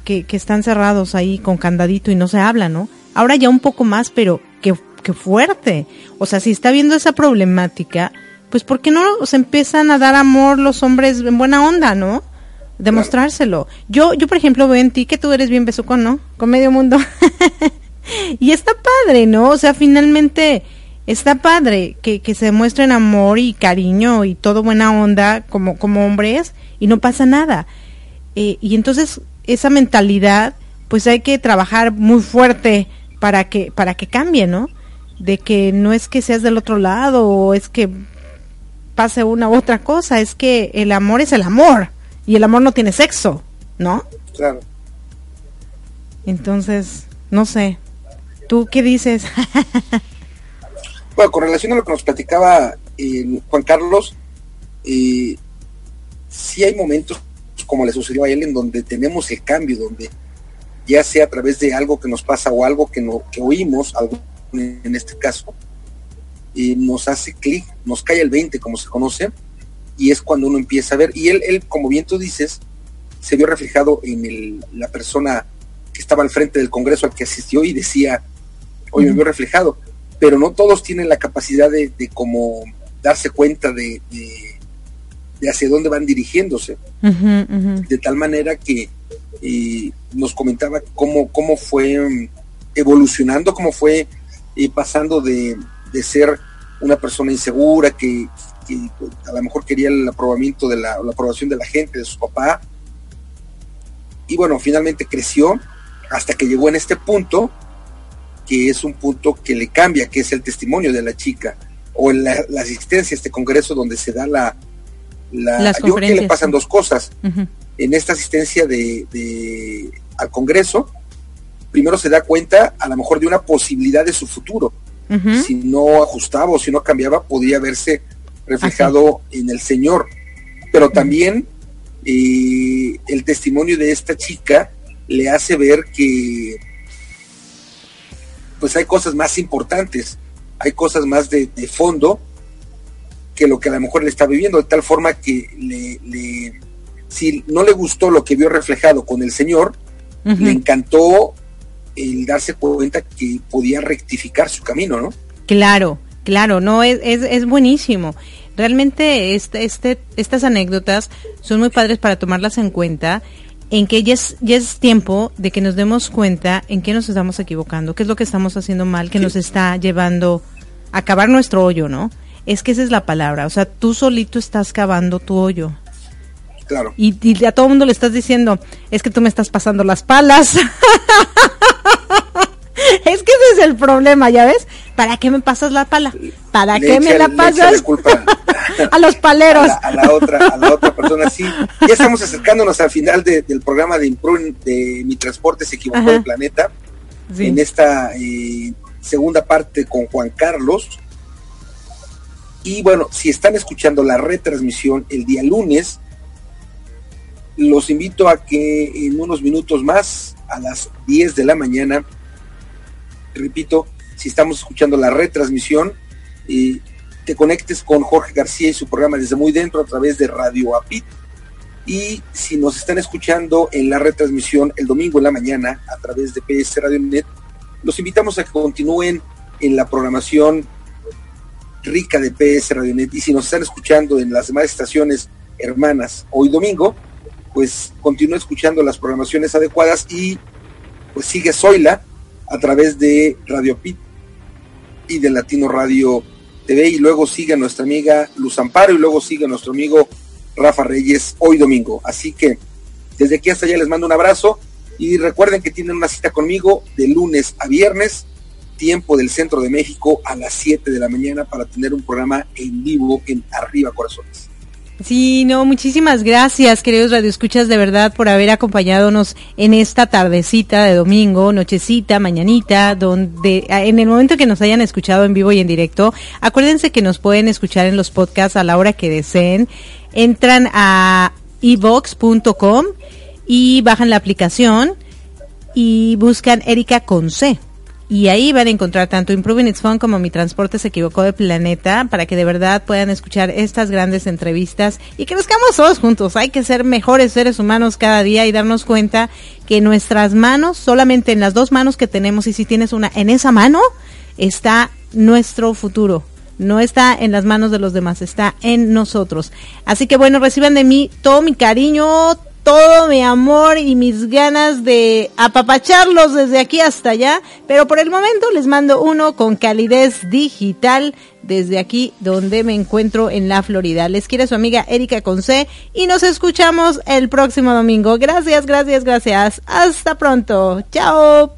que, que están cerrados ahí con candadito y no se habla, ¿no? Ahora ya un poco más, pero que, que fuerte. O sea, si está viendo esa problemática, pues ¿por qué no se empiezan a dar amor los hombres en buena onda, no? Demostrárselo. Yo, yo por ejemplo veo en ti que tú eres bien besucón, ¿no? Con medio mundo. y está padre, ¿no? O sea, finalmente está padre que, que se demuestren amor y cariño y todo buena onda como, como hombres y no pasa nada. Eh, y entonces esa mentalidad, pues hay que trabajar muy fuerte para que, para que cambie, ¿no? De que no es que seas del otro lado o es que pase una u otra cosa, es que el amor es el amor y el amor no tiene sexo, ¿no? Claro. Entonces, no sé, ¿tú qué dices? bueno, con relación a lo que nos platicaba eh, Juan Carlos, eh, sí hay momentos, como le sucedió a él, en donde tenemos el cambio, donde ya sea a través de algo que nos pasa o algo que, no, que oímos, algo en este caso, y nos hace clic, nos cae el 20, como se conoce, y es cuando uno empieza a ver. Y él, él como bien tú dices, se vio reflejado en el, la persona que estaba al frente del Congreso al que asistió y decía, oye, me vio reflejado, pero no todos tienen la capacidad de, de como darse cuenta de, de, hacia dónde van dirigiéndose. De tal manera que eh, nos comentaba cómo, cómo fue mm, evolucionando, cómo fue eh, pasando de, de ser una persona insegura que, a lo mejor quería el aprobamiento de la, la, aprobación de la gente, de su papá. Y bueno, finalmente creció hasta que llegó en este punto, que es un punto que le cambia, que es el testimonio de la chica, o en la, asistencia a este congreso donde se da la... la yo creo que le pasan dos cosas. En esta asistencia de, de, al congreso, primero se da cuenta a lo mejor de una posibilidad de su futuro si no ajustaba o si no cambiaba, podía verse reflejado en el Señor. Pero también eh, el testimonio de esta chica le hace ver que pues hay cosas más importantes, hay cosas más de, fondo que lo que a lo mejor le está viviendo, de tal forma que le, si no le gustó lo que vio reflejado con el Señor, le encantó el darse cuenta que podía rectificar su camino, ¿no? Claro, claro, no, es, es, es buenísimo. Realmente este, este, estas anécdotas son muy padres para tomarlas en cuenta en que ya es, ya es tiempo de que nos demos cuenta en qué nos estamos equivocando, qué es lo que estamos haciendo mal, que nos está llevando a cavar nuestro hoyo, ¿no? Es que esa es la palabra, o sea, tú solito estás cavando tu hoyo. Claro. Y, y a todo el mundo le estás diciendo, es que tú me estás pasando las palas. es que ese es el problema, ¿ya ves? ¿Para qué me pasas la pala? ¿Para qué me la pasas? a los paleros. A la, otra, a la otra persona, sí. Ya estamos acercándonos al final del programa de de Mi Transporte se equivocó el planeta. En esta eh, segunda parte con Juan Carlos. Y bueno, si están escuchando la retransmisión el día lunes, los invito a que en unos minutos más, a las 10 de la mañana, repito, si estamos escuchando la retransmisión, y te conectes con Jorge García y su programa desde muy dentro a través de Radio APIT. Y si nos están escuchando en la retransmisión el domingo en la mañana a través de PS Radio Net, los invitamos a que continúen en la programación rica de PS Radio Net. Y si nos están escuchando en las demás estaciones hermanas hoy domingo, pues continúe escuchando las programaciones adecuadas y pues sigue Zoila a través de Radio Pit y de Latino Radio TV y luego sigue nuestra amiga Luz Amparo y luego sigue nuestro amigo Rafa Reyes hoy domingo. Así que desde aquí hasta allá les mando un abrazo y recuerden que tienen una cita conmigo de lunes a viernes, tiempo del centro de México a las 7 de la mañana para tener un programa en vivo en Arriba Corazones. Sí, no, muchísimas gracias, queridos radioescuchas, de verdad, por haber acompañadonos en esta tardecita de domingo, nochecita, mañanita, donde en el momento que nos hayan escuchado en vivo y en directo, acuérdense que nos pueden escuchar en los podcasts a la hora que deseen. Entran a evox.com y bajan la aplicación y buscan Erika con C y ahí van a encontrar tanto Improving It's Fun como Mi Transporte se equivocó de planeta para que de verdad puedan escuchar estas grandes entrevistas y quedamos todos juntos. Hay que ser mejores seres humanos cada día y darnos cuenta que nuestras manos, solamente en las dos manos que tenemos y si tienes una en esa mano, está nuestro futuro. No está en las manos de los demás, está en nosotros. Así que bueno, reciban de mí todo mi cariño, todo mi amor y mis ganas de apapacharlos desde aquí hasta allá, pero por el momento les mando uno con calidez digital desde aquí donde me encuentro en la Florida. Les quiere su amiga Erika Conce y nos escuchamos el próximo domingo. Gracias, gracias, gracias. Hasta pronto. Chao.